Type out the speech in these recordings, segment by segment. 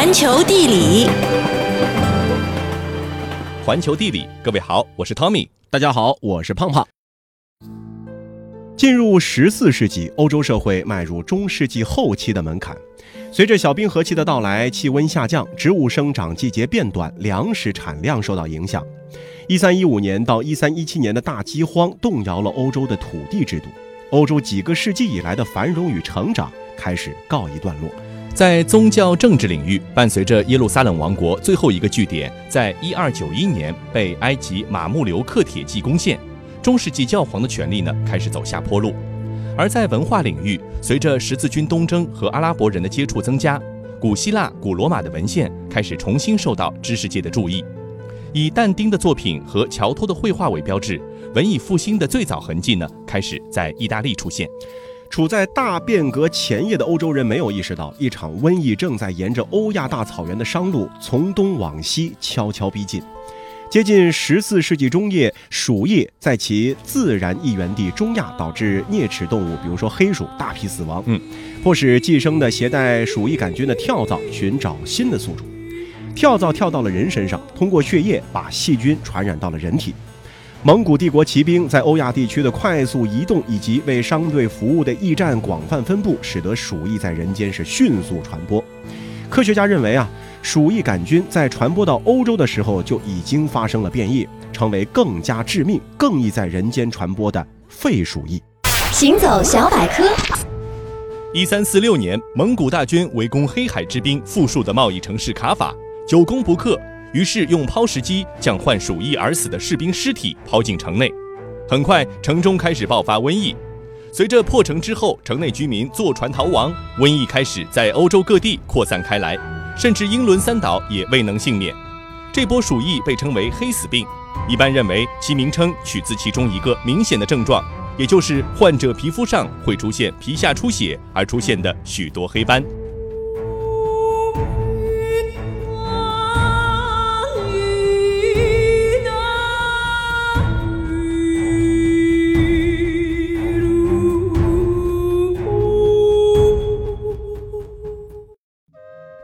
环球地理，环球地理，各位好，我是 Tommy，大家好，我是胖胖。进入十四世纪，欧洲社会迈入中世纪后期的门槛。随着小冰河期的到来，气温下降，植物生长季节变短，粮食产量受到影响。一三一五年到一三一七年的大饥荒动摇了欧洲的土地制度，欧洲几个世纪以来的繁荣与成长开始告一段落。在宗教政治领域，伴随着耶路撒冷王国最后一个据点在一二九一年被埃及马木留克铁骑攻陷，中世纪教皇的权力呢开始走下坡路。而在文化领域，随着十字军东征和阿拉伯人的接触增加，古希腊、古罗马的文献开始重新受到知识界的注意。以但丁的作品和乔托的绘画为标志，文艺复兴的最早痕迹呢，开始在意大利出现。处在大变革前夜的欧洲人没有意识到，一场瘟疫正在沿着欧亚大草原的商路从东往西悄悄逼近。接近十四世纪中叶，鼠疫在其自然疫源地中亚导致啮齿动物，比如说黑鼠，大批死亡。嗯，迫使寄生的携带鼠疫杆菌的跳蚤寻找新的宿主。跳蚤跳到了人身上，通过血液把细菌传染到了人体。蒙古帝国骑兵在欧亚地区的快速移动，以及为商队服务的驿站广泛分布，使得鼠疫在人间是迅速传播。科学家认为啊。鼠疫杆菌在传播到欧洲的时候就已经发生了变异，成为更加致命、更易在人间传播的肺鼠疫。行走小百科。一三四六年，蒙古大军围攻黑海之滨富庶的贸易城市卡法，久攻不克，于是用抛石机将患鼠疫而死的士兵尸体抛进城内。很快，城中开始爆发瘟疫。随着破城之后，城内居民坐船逃亡，瘟疫开始在欧洲各地扩散开来。甚至英伦三岛也未能幸免。这波鼠疫被称为“黑死病”，一般认为其名称取自其中一个明显的症状，也就是患者皮肤上会出现皮下出血而出现的许多黑斑。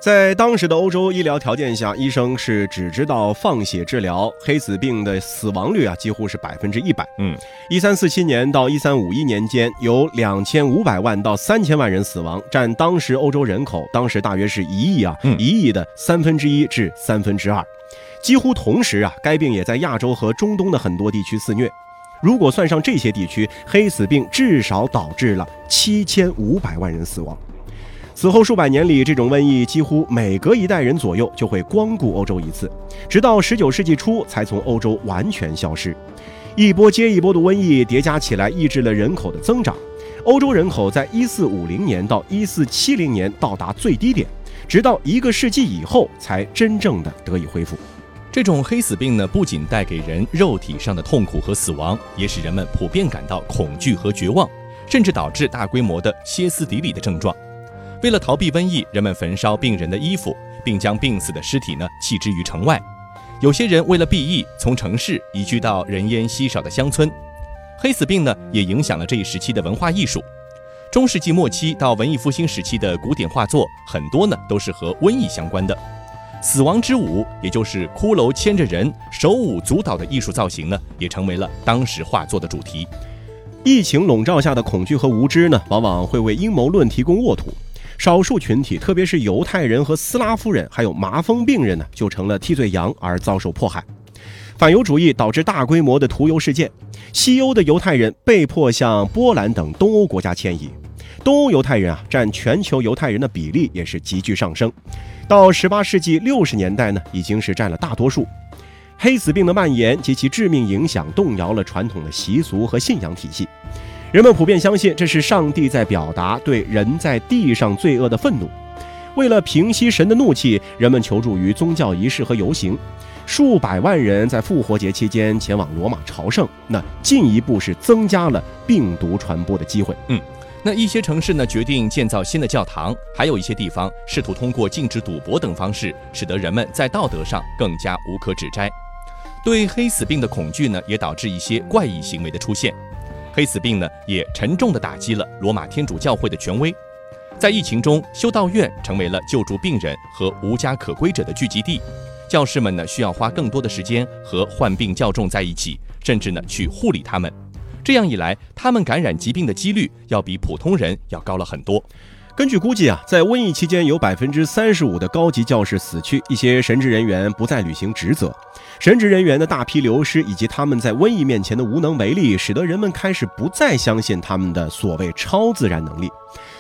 在当时的欧洲医疗条件下，医生是只知道放血治疗，黑死病的死亡率啊几乎是百分之一百。嗯，一三四七年到一三五一年间，有两千五百万到三千万人死亡，占当时欧洲人口当时大约是一亿啊一亿的三分之一至三分之二。几乎同时啊，该病也在亚洲和中东的很多地区肆虐。如果算上这些地区，黑死病至少导致了七千五百万人死亡。此后数百年里，这种瘟疫几乎每隔一代人左右就会光顾欧洲一次，直到十九世纪初才从欧洲完全消失。一波接一波的瘟疫叠加起来，抑制了人口的增长。欧洲人口在一四五零年到一四七零年到达最低点，直到一个世纪以后才真正的得以恢复。这种黑死病呢，不仅带给人肉体上的痛苦和死亡，也使人们普遍感到恐惧和绝望，甚至导致大规模的歇斯底里的症状。为了逃避瘟疫，人们焚烧病人的衣服，并将病死的尸体呢弃之于城外。有些人为了避疫，从城市移居到人烟稀少的乡村。黑死病呢，也影响了这一时期的文化艺术。中世纪末期到文艺复兴时期的古典画作，很多呢都是和瘟疫相关的。死亡之舞，也就是骷髅牵着人手舞足蹈的艺术造型呢，也成为了当时画作的主题。疫情笼罩下的恐惧和无知呢，往往会为阴谋论提供沃土。少数群体，特别是犹太人和斯拉夫人，还有麻风病人呢，就成了替罪羊而遭受迫害。反犹主义导致大规模的屠犹事件，西欧的犹太人被迫向波兰等东欧国家迁移。东欧犹太人啊，占全球犹太人的比例也是急剧上升。到十八世纪六十年代呢，已经是占了大多数。黑死病的蔓延及其致命影响，动摇了传统的习俗和信仰体系。人们普遍相信这是上帝在表达对人在地上罪恶的愤怒。为了平息神的怒气，人们求助于宗教仪式和游行。数百万人在复活节期间前往罗马朝圣，那进一步是增加了病毒传播的机会。嗯，那一些城市呢决定建造新的教堂，还有一些地方试图通过禁止赌博等方式，使得人们在道德上更加无可指摘。对黑死病的恐惧呢，也导致一些怪异行为的出现。黑死病呢，也沉重地打击了罗马天主教会的权威。在疫情中，修道院成为了救助病人和无家可归者的聚集地。教师们呢，需要花更多的时间和患病教众在一起，甚至呢去护理他们。这样一来，他们感染疾病的几率要比普通人要高了很多。根据估计啊，在瘟疫期间，有百分之三十五的高级教士死去，一些神职人员不再履行职责。神职人员的大批流失，以及他们在瘟疫面前的无能为力，使得人们开始不再相信他们的所谓超自然能力。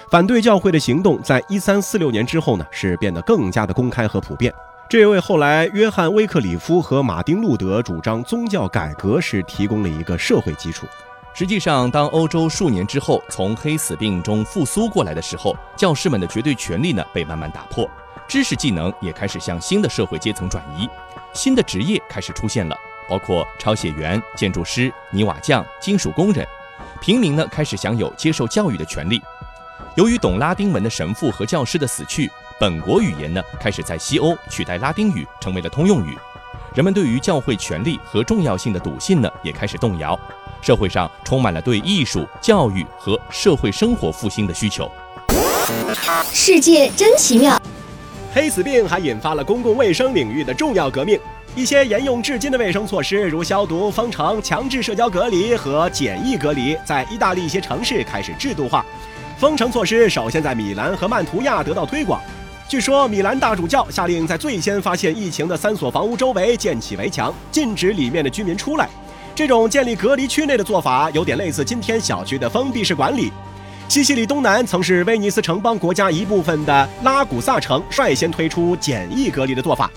反对教会的行动，在一三四六年之后呢，是变得更加的公开和普遍。这也为后来约翰·威克里夫和马丁·路德主张宗教改革时提供了一个社会基础。实际上，当欧洲数年之后从黑死病中复苏过来的时候，教师们的绝对权力呢被慢慢打破，知识技能也开始向新的社会阶层转移，新的职业开始出现了，包括抄写员、建筑师、泥瓦匠、金属工人，平民呢开始享有接受教育的权利。由于懂拉丁文的神父和教师的死去，本国语言呢开始在西欧取代拉丁语成为了通用语，人们对于教会权力和重要性的笃信呢也开始动摇。社会上充满了对艺术、教育和社会生活复兴的需求。世界真奇妙。黑死病还引发了公共卫生领域的重要革命。一些沿用至今的卫生措施，如消毒、封城、强制社交隔离和简易隔离，在意大利一些城市开始制度化。封城措施首先在米兰和曼图亚得到推广。据说，米兰大主教下令在最先发现疫情的三所房屋周围建起围墙，禁止里面的居民出来。这种建立隔离区内的做法有点类似今天小区的封闭式管理。西西里东南曾是威尼斯城邦国家一部分的拉古萨城率先推出简易隔离的做法。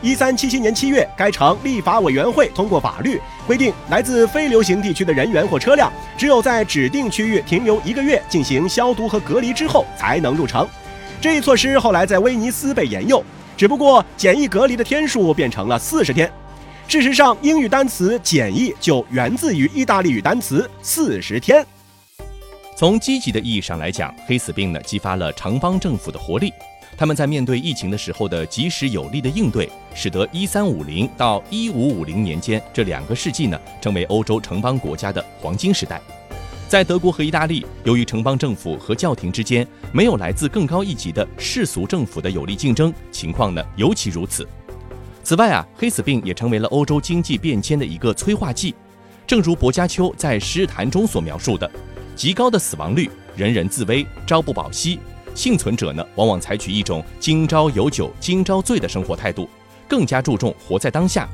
一三七七年七月，该城立法委员会通过法律，规定来自非流行地区的人员或车辆，只有在指定区域停留一个月进行消毒和隔离之后，才能入城。这一措施后来在威尼斯被沿用，只不过简易隔离的天数变成了四十天。事实上，英语单词“简易”就源自于意大利语单词“四十天”。从积极的意义上来讲，黑死病呢激发了城邦政府的活力。他们在面对疫情的时候的及时有力的应对，使得1350到1550年间这两个世纪呢成为欧洲城邦国家的黄金时代。在德国和意大利，由于城邦政府和教廷之间没有来自更高一级的世俗政府的有力竞争，情况呢尤其如此。此外啊，黑死病也成为了欧洲经济变迁的一个催化剂。正如薄伽丘在《诗坛》中所描述的，极高的死亡率，人人自危，朝不保夕。幸存者呢，往往采取一种今朝有酒今朝醉的生活态度，更加注重活在当下。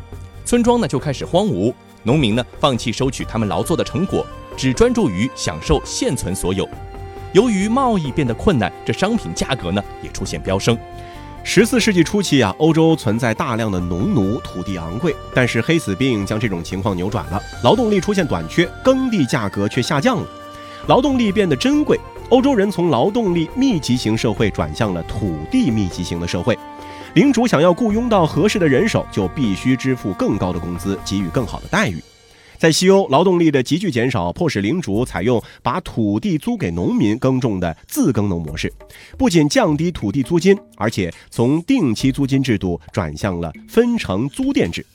村庄呢就开始荒芜，农民呢放弃收取他们劳作的成果，只专注于享受现存所有。由于贸易变得困难，这商品价格呢也出现飙升。十四世纪初期啊，欧洲存在大量的农奴，土地昂贵。但是黑死病将这种情况扭转了，劳动力出现短缺，耕地价格却下降了，劳动力变得珍贵。欧洲人从劳动力密集型社会转向了土地密集型的社会，领主想要雇佣到合适的人手，就必须支付更高的工资，给予更好的待遇。在西欧，劳动力的急剧减少，迫使领主采用把土地租给农民耕种的自耕农模式，不仅降低土地租金，而且从定期租金制度转向了分成租佃制。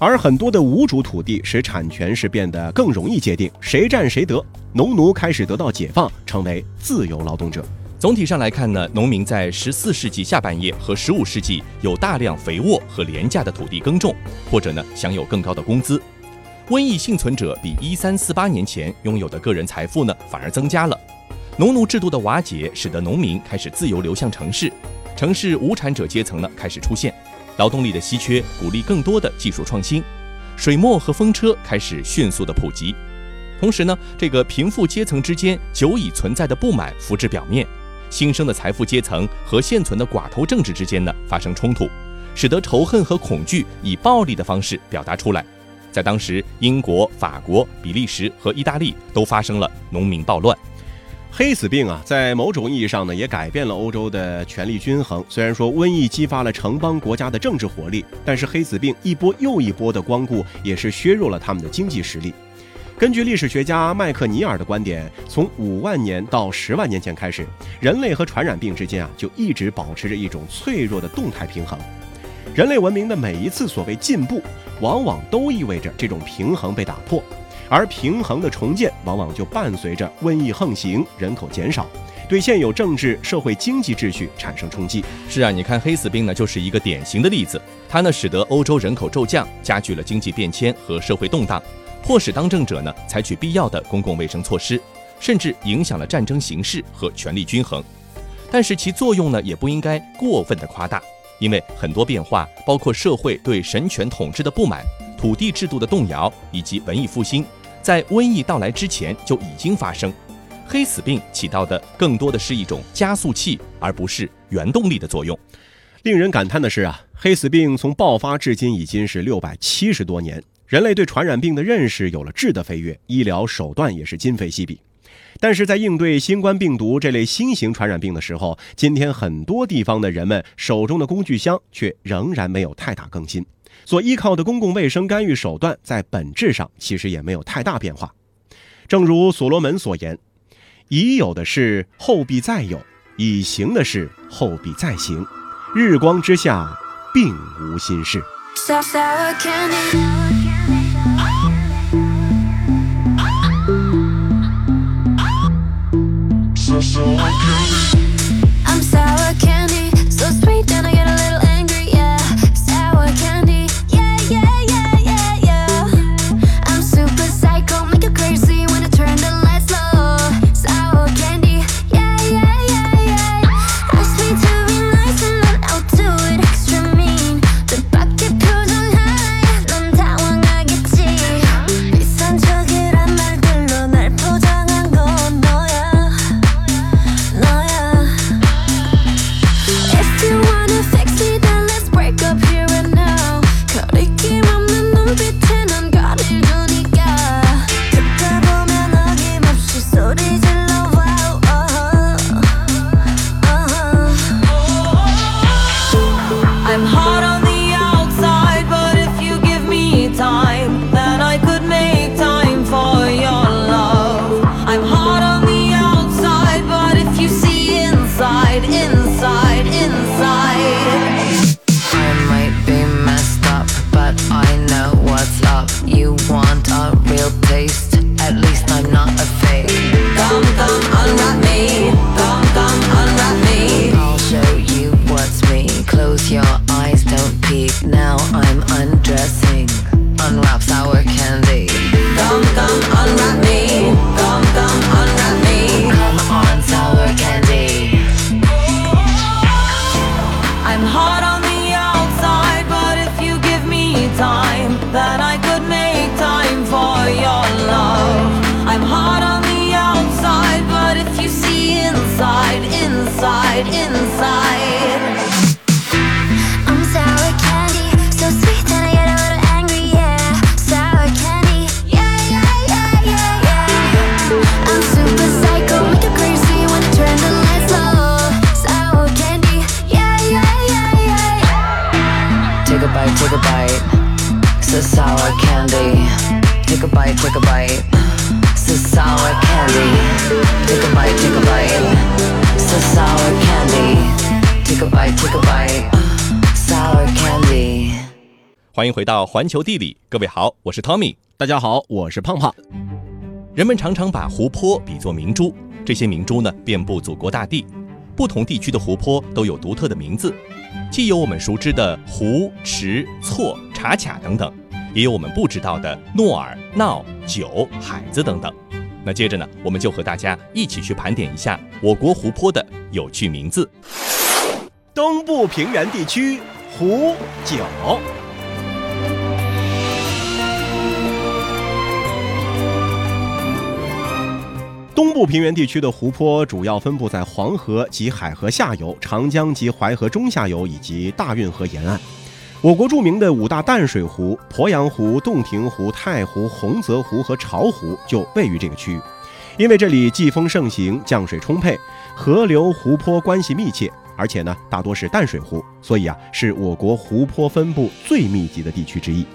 而很多的无主土地使产权是变得更容易界定，谁占谁得，农奴开始得到解放，成为自由劳动者。总体上来看呢，农民在十四世纪下半叶和十五世纪有大量肥沃和廉价的土地耕种，或者呢享有更高的工资。瘟疫幸存者比一三四八年前拥有的个人财富呢，反而增加了。农奴制度的瓦解，使得农民开始自由流向城市，城市无产者阶层呢开始出现。劳动力的稀缺，鼓励更多的技术创新。水墨和风车开始迅速的普及。同时呢，这个贫富阶层之间久已存在的不满浮至表面。新生的财富阶层和现存的寡头政治之间呢发生冲突，使得仇恨和恐惧以暴力的方式表达出来。在当时，英国、法国、比利时和意大利都发生了农民暴乱。黑死病啊，在某种意义上呢，也改变了欧洲的权力均衡。虽然说瘟疫激发了城邦国家的政治活力，但是黑死病一波又一波的光顾，也是削弱了他们的经济实力。根据历史学家麦克尼尔的观点，从五万年到十万年前开始，人类和传染病之间啊，就一直保持着一种脆弱的动态平衡。人类文明的每一次所谓进步，往往都意味着这种平衡被打破，而平衡的重建往往就伴随着瘟疫横行、人口减少，对现有政治、社会、经济秩序产生冲击。是啊，你看黑死病呢，就是一个典型的例子。它呢，使得欧洲人口骤降，加剧了经济变迁和社会动荡，迫使当政者呢采取必要的公共卫生措施，甚至影响了战争形势和权力均衡。但是其作用呢，也不应该过分的夸大，因为很多变化，包括社会对神权统治的不满、土地制度的动摇以及文艺复兴，在瘟疫到来之前就已经发生。黑死病起到的更多的是一种加速器，而不是原动力的作用。令人感叹的是啊，黑死病从爆发至今已经是六百七十多年，人类对传染病的认识有了质的飞跃，医疗手段也是今非昔比。但是在应对新冠病毒这类新型传染病的时候，今天很多地方的人们手中的工具箱却仍然没有太大更新，所依靠的公共卫生干预手段在本质上其实也没有太大变化。正如所罗门所言：“已有的事后必再有，已行的事后必再行。”日光之下，并无新事。sour candy. I'm sour candy, so sweet, and I get a little. and. 欢迎回到环球地理，各位好，我是 Tommy，大家好，我是胖胖。人们常常把湖泊比作明珠，这些明珠呢遍布祖国大地，不同地区的湖泊都有独特的名字，既有我们熟知的湖、池、错、茶卡等等，也有我们不知道的诺尔、闹、九、海子等等。那接着呢，我们就和大家一起去盘点一下我国湖泊的有趣名字。东部平原地区湖九。东部平原地区的湖泊主要分布在黄河及海河下游、长江及淮河中下游以及大运河沿岸。我国著名的五大淡水湖——鄱阳湖、洞庭湖、太湖、洪泽湖和巢湖就位于这个区域。因为这里季风盛行，降水充沛，河流湖泊关系密切，而且呢大多是淡水湖，所以啊是我国湖泊分布最密集的地区之一。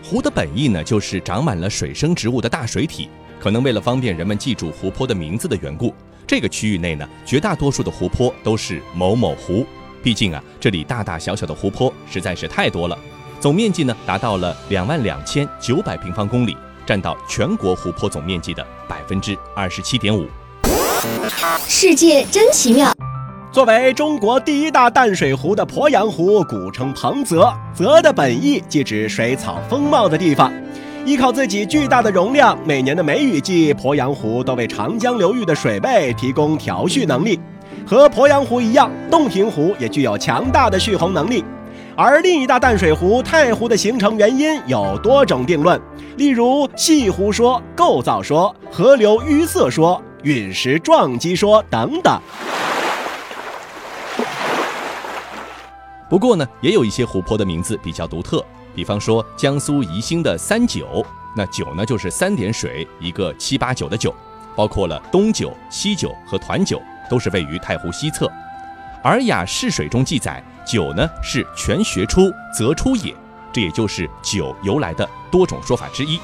湖的本意呢就是长满了水生植物的大水体。可能为了方便人们记住湖泊的名字的缘故，这个区域内呢，绝大多数的湖泊都是某某湖。毕竟啊，这里大大小小的湖泊实在是太多了，总面积呢达到了两万两千九百平方公里，占到全国湖泊总面积的百分之二十七点五。世界真奇妙。作为中国第一大淡水湖的鄱阳湖，古称彭泽，泽的本意即指水草丰茂的地方。依靠自己巨大的容量，每年的梅雨季，鄱阳湖都为长江流域的水位提供调蓄能力。和鄱阳湖一样，洞庭湖也具有强大的蓄洪能力。而另一大淡水湖太湖的形成原因有多种定论，例如细湖说、构造说、河流淤塞说、陨石撞击说等等。不过呢，也有一些湖泊的名字比较独特。比方说江苏宜兴的三九，那九呢就是三点水一个七八九的九，包括了东九、西九和团九，都是位于太湖西侧。《尔雅释水》中记载，酒呢是泉穴出则出也，这也就是酒由来的多种说法之一。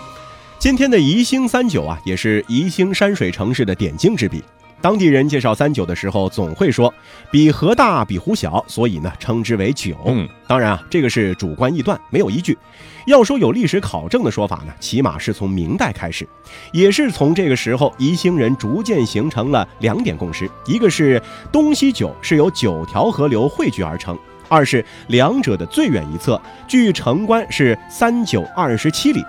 今天的宜兴三酒啊，也是宜兴山水城市的点睛之笔。当地人介绍三九的时候，总会说比河大，比湖小，所以呢称之为九。嗯，当然啊，这个是主观臆断，没有依据。要说有历史考证的说法呢，起码是从明代开始，也是从这个时候，宜兴人逐渐形成了两点共识：一个是东西九是由九条河流汇聚而成；二是两者的最远一侧距城关是三九二十七里。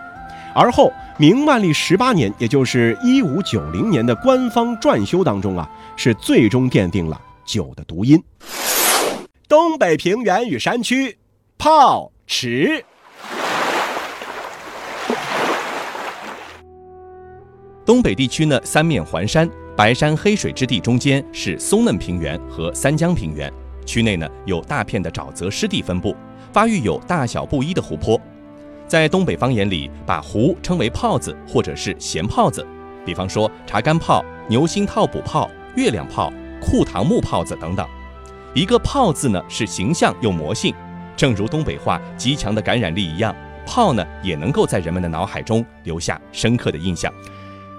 而后，明万历十八年，也就是一五九零年的官方撰修当中啊，是最终奠定了九的读音。东北平原与山区，泡池。东北地区呢，三面环山，白山黑水之地，中间是松嫩平原和三江平原，区内呢有大片的沼泽湿地分布，发育有大小不一的湖泊。在东北方言里，把湖称为泡子或者是咸泡子，比方说茶干泡、牛心套补泡、月亮泡、裤塘木泡子等等。一个泡字呢是形象又魔性，正如东北话极强的感染力一样，泡呢也能够在人们的脑海中留下深刻的印象。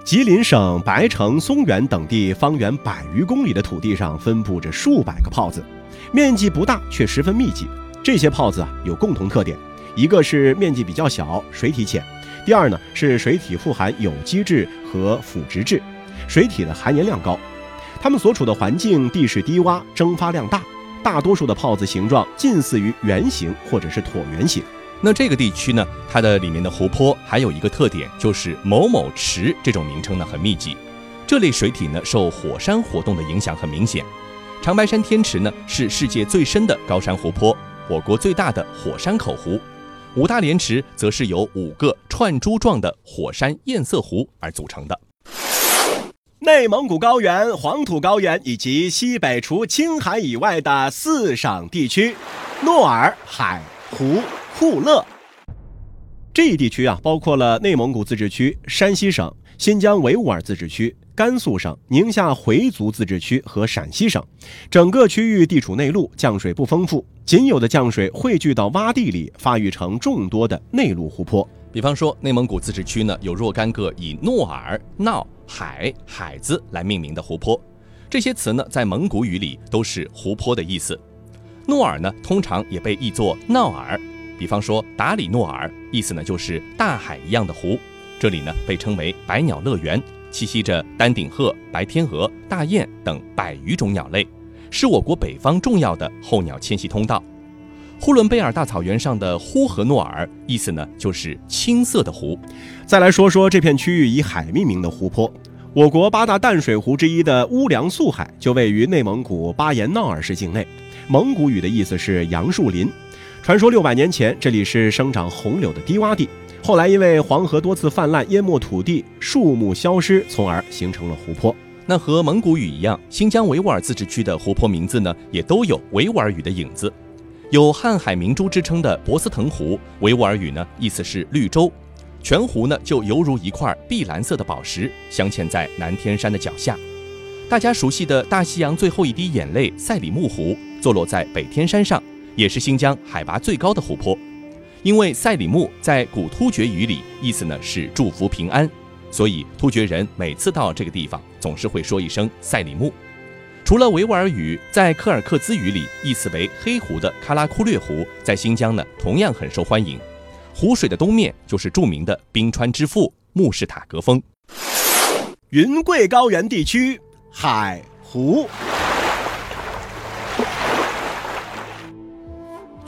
吉林省白城、松原等地方圆百余公里的土地上分布着数百个泡子，面积不大却十分密集。这些泡子啊有共同特点。一个是面积比较小，水体浅；第二呢是水体富含有机质和腐殖质，水体的含盐量高。它们所处的环境地势低洼，蒸发量大，大多数的泡子形状近似于圆形或者是椭圆形。那这个地区呢，它的里面的湖泊还有一个特点，就是某某池这种名称呢很密集。这类水体呢受火山活动的影响很明显。长白山天池呢是世界最深的高山湖泊，我国最大的火山口湖。五大连池则是由五个串珠状的火山堰塞湖而组成的。内蒙古高原、黄土高原以及西北除青海以外的四省地区，诺尔海湖库勒。这一地区啊，包括了内蒙古自治区、山西省、新疆维吾尔自治区。甘肃省、宁夏回族自治区和陕西省，整个区域地处内陆，降水不丰富，仅有的降水汇聚到洼地里，发育成众多的内陆湖泊。比方说，内蒙古自治区呢，有若干个以诺尔、闹、海、海子来命名的湖泊，这些词呢，在蒙古语里都是湖泊的意思。诺尔呢，通常也被译作闹尔。比方说，达里诺尔，意思呢就是大海一样的湖，这里呢被称为百鸟乐园。栖息着丹顶鹤、白天鹅、大雁等百余种鸟类，是我国北方重要的候鸟迁徙通道。呼伦贝尔大草原上的呼和诺尔，意思呢就是青色的湖。再来说说这片区域以海命名的湖泊，我国八大淡水湖之一的乌梁素海就位于内蒙古巴彦淖尔市境内，蒙古语的意思是杨树林。传说六百年前这里是生长红柳的低洼地。后来因为黄河多次泛滥淹没土地，树木消失，从而形成了湖泊。那和蒙古语一样，新疆维吾尔自治区的湖泊名字呢，也都有维吾尔语的影子。有瀚海明珠之称的博斯腾湖，维吾尔语呢意思是绿洲，全湖呢就犹如一块碧蓝色的宝石，镶嵌在南天山的脚下。大家熟悉的大西洋最后一滴眼泪赛里木湖，坐落在北天山上，也是新疆海拔最高的湖泊。因为赛里木在古突厥语里意思呢是祝福平安，所以突厥人每次到这个地方总是会说一声赛里木。除了维吾尔语，在柯尔克孜语里意思为黑湖的喀拉库略湖，在新疆呢同样很受欢迎。湖水的东面就是著名的冰川之父慕士塔格峰。云贵高原地区海湖。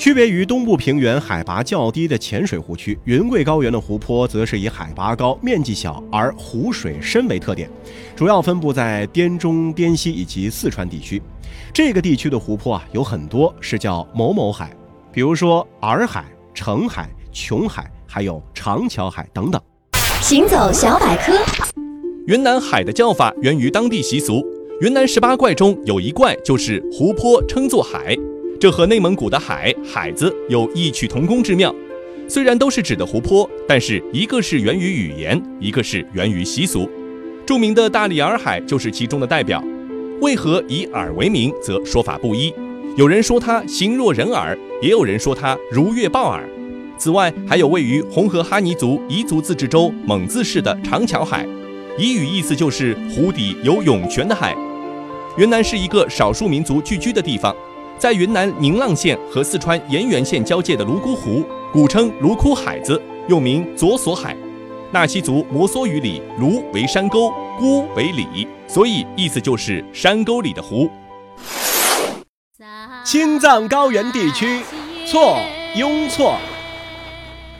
区别于东部平原海拔较低的浅水湖区，云贵高原的湖泊则是以海拔高、面积小而湖水深为特点，主要分布在滇中、滇西以及四川地区。这个地区的湖泊啊，有很多是叫某某海，比如说洱海、澄海、琼海，还有长桥海等等。行走小百科，云南海的叫法源于当地习俗，云南十八怪中有一怪就是湖泊称作海。这和内蒙古的海海子有异曲同工之妙，虽然都是指的湖泊，但是一个是源于语言，一个是源于习俗。著名的大理洱海就是其中的代表。为何以洱为名，则说法不一。有人说它形若人耳，也有人说它如月豹耳。此外，还有位于红河哈尼族彝族自治州蒙自市的长桥海，彝语意思就是湖底有涌泉的海。云南是一个少数民族聚居的地方。在云南宁蒗县和四川盐源县交界的泸沽湖，古称泸沽海子，又名左索海。纳西族摩梭语里“泸”为山沟，“沽”为里，所以意思就是山沟里的湖。青藏高原地区，错，雍错。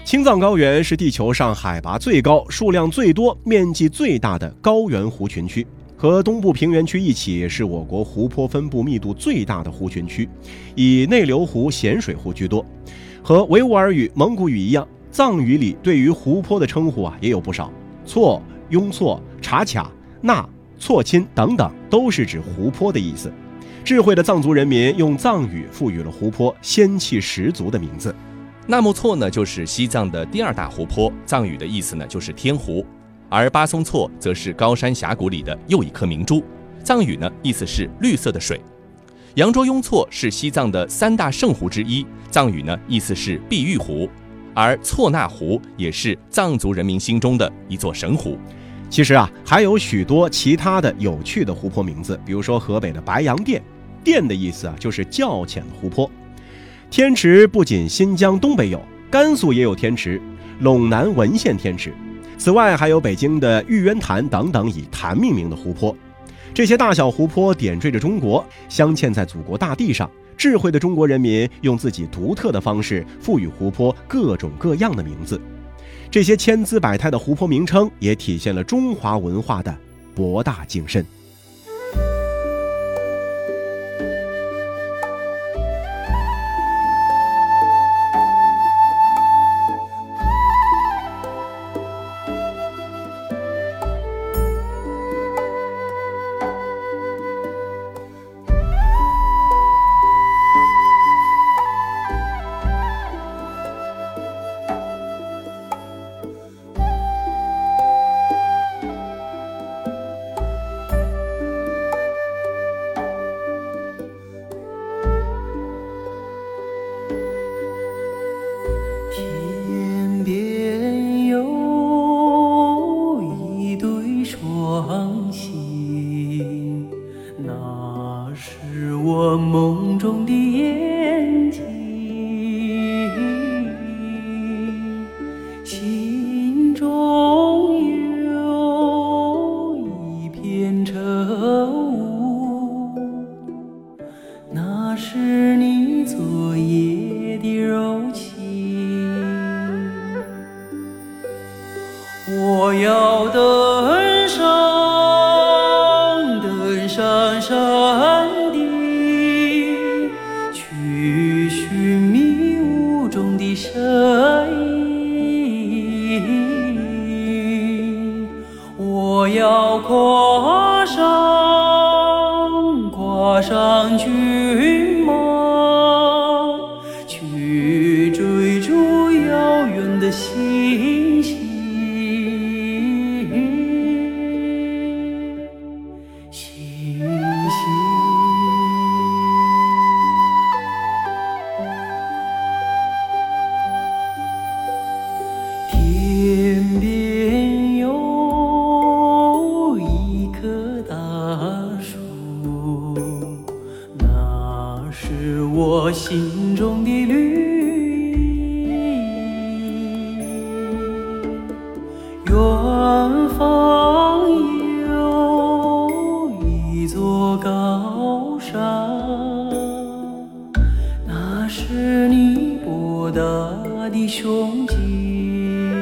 青藏高原是地球上海拔最高、数量最多、面积最大的高原湖群区。和东部平原区一起，是我国湖泊分布密度最大的湖群区，以内流湖、咸水湖居多。和维吾尔语、蒙古语一样，藏语里对于湖泊的称呼啊也有不少，错、雍错、察卡、纳、错钦等等，都是指湖泊的意思。智慧的藏族人民用藏语赋予了湖泊仙气十足的名字。纳木错呢，就是西藏的第二大湖泊，藏语的意思呢就是天湖。而巴松措则是高山峡谷里的又一颗明珠，藏语呢意思是绿色的水。羊卓雍措是西藏的三大圣湖之一，藏语呢意思是碧玉湖。而措那湖也是藏族人民心中的一座神湖。其实啊，还有许多其他的有趣的湖泊名字，比如说河北的白洋淀，淀的意思啊就是较浅的湖泊。天池不仅新疆东北有，甘肃也有天池，陇南文县天池。此外，还有北京的玉渊潭等等以潭命名的湖泊，这些大小湖泊点缀着中国，镶嵌在祖国大地上。智慧的中国人民用自己独特的方式赋予湖泊各种各样的名字，这些千姿百态的湖泊名称也体现了中华文化的博大精深。我要登上我心中的绿意远方有一座高山那是你博大的胸襟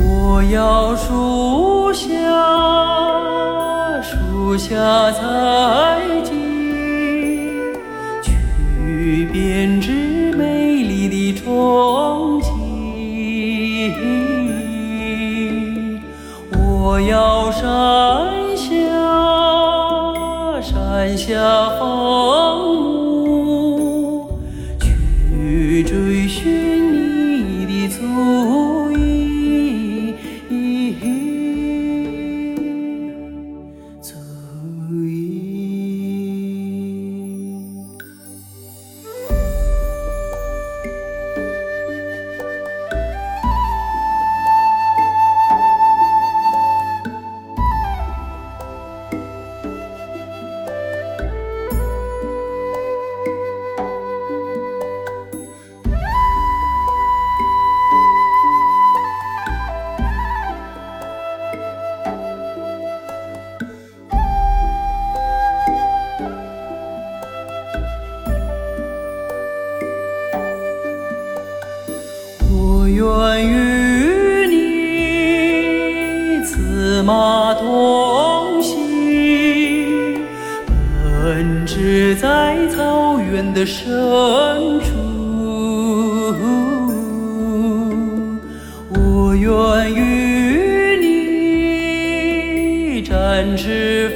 我要树下树下采 Ch 马东西奔驰在草原的深处我愿与你展翅